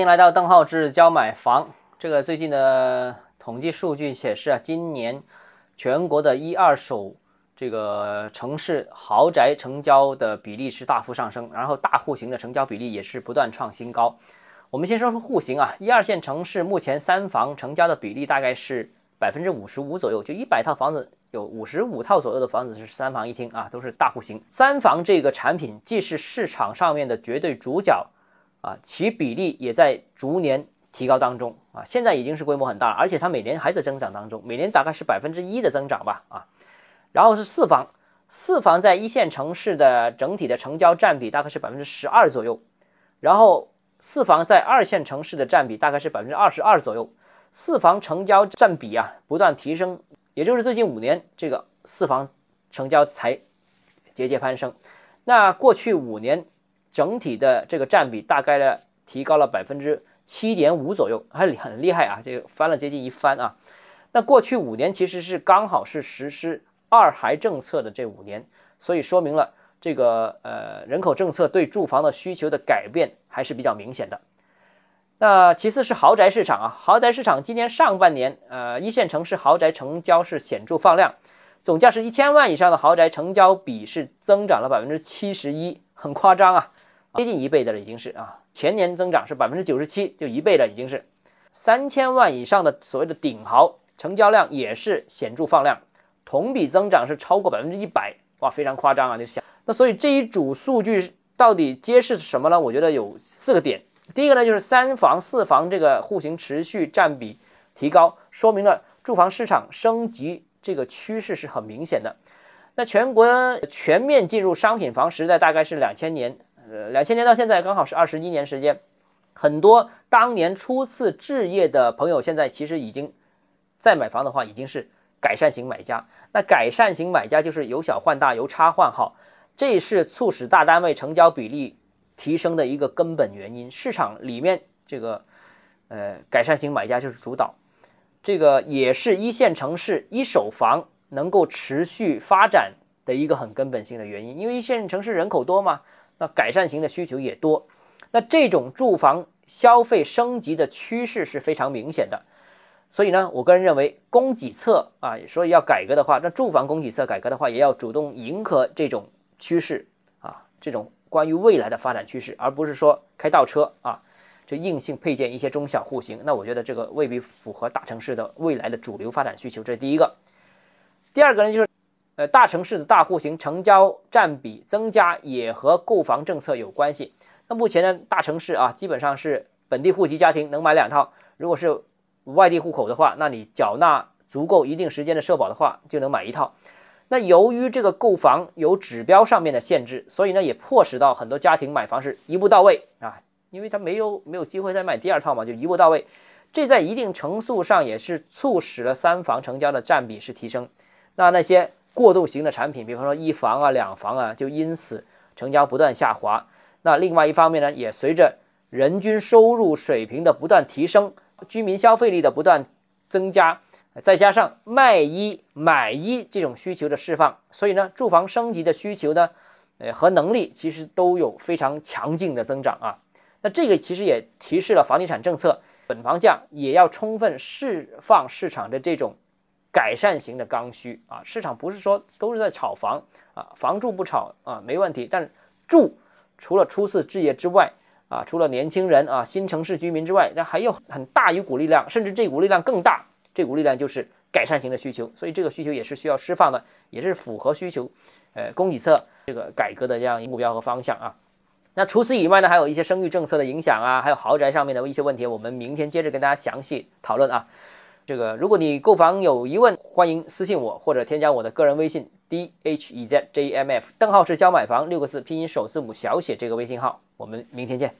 欢迎来到邓浩志教买房。这个最近的统计数据显示啊，今年全国的一二手这个城市豪宅成交的比例是大幅上升，然后大户型的成交比例也是不断创新高。我们先说说户型啊，一二线城市目前三房成交的比例大概是百分之五十五左右，就一百套房子有五十五套左右的房子是三房一厅啊，都是大户型。三房这个产品既是市场上面的绝对主角。啊，其比例也在逐年提高当中啊，现在已经是规模很大了，而且它每年还在增长当中，每年大概是百分之一的增长吧啊。然后是四房，四房在一线城市的整体的成交占比大概是百分之十二左右，然后四房在二线城市的占比大概是百分之二十二左右，四房成交占比啊不断提升，也就是最近五年这个四房成交才节节攀升，那过去五年。整体的这个占比大概呢提高了百分之七点五左右，还很厉害啊！这个翻了接近一番啊。那过去五年其实是刚好是实施二孩政策的这五年，所以说明了这个呃人口政策对住房的需求的改变还是比较明显的。那其次是豪宅市场啊，豪宅市场今年上半年呃一线城市豪宅成交是显著放量，总价是一千万以上的豪宅成交比是增长了百分之七十一，很夸张啊。接近一倍的了，已经是啊，前年增长是百分之九十七，就一倍了，已经是三千万以上的所谓的顶豪成交量也是显著放量，同比增长是超过百分之一百，哇，非常夸张啊！就想那所以这一组数据到底揭示什么呢？我觉得有四个点，第一个呢就是三房四房这个户型持续占比提高，说明了住房市场升级这个趋势是很明显的。那全国全面进入商品房时代大概是两千年。呃，两千年到现在刚好是二十一年时间，很多当年初次置业的朋友，现在其实已经再买房的话，已经是改善型买家。那改善型买家就是由小换大，由差换好，这是促使大单位成交比例提升的一个根本原因。市场里面这个呃改善型买家就是主导，这个也是一线城市一手房能够持续发展的一个很根本性的原因，因为一线城市人口多嘛。那改善型的需求也多，那这种住房消费升级的趋势是非常明显的，所以呢，我个人认为供给侧啊，所以要改革的话，那住房供给侧改革的话，也要主动迎合这种趋势啊，这种关于未来的发展趋势，而不是说开倒车啊，就硬性配建一些中小户型，那我觉得这个未必符合大城市的未来的主流发展需求，这是第一个。第二个呢，就是。呃，大城市的大户型成交占比增加也和购房政策有关系。那目前呢，大城市啊，基本上是本地户籍家庭能买两套。如果是外地户口的话，那你缴纳足够一定时间的社保的话，就能买一套。那由于这个购房有指标上面的限制，所以呢，也迫使到很多家庭买房是一步到位啊，因为他没有没有机会再买第二套嘛，就一步到位。这在一定程度上也是促使了三房成交的占比是提升。那那些。过渡型的产品，比方说一房啊、两房啊，就因此成交不断下滑。那另外一方面呢，也随着人均收入水平的不断提升，居民消费力的不断增加，再加上卖一买一这种需求的释放，所以呢，住房升级的需求呢，呃和能力其实都有非常强劲的增长啊。那这个其实也提示了房地产政策，本房价也要充分释放市场的这种。改善型的刚需啊，市场不是说都是在炒房啊，房住不炒啊，没问题。但住除了初次置业之外啊，除了年轻人啊，新城市居民之外，那还有很大一股力量，甚至这股力量更大。这股力量就是改善型的需求，所以这个需求也是需要释放的，也是符合需求，呃，供给侧这个改革的这样一个目标和方向啊。那除此以外呢，还有一些生育政策的影响啊，还有豪宅上面的一些问题，我们明天接着跟大家详细讨论啊。这个，如果你购房有疑问，欢迎私信我或者添加我的个人微信 d h e z j m f，邓浩是教买房六个字拼音首字母小写这个微信号，我们明天见。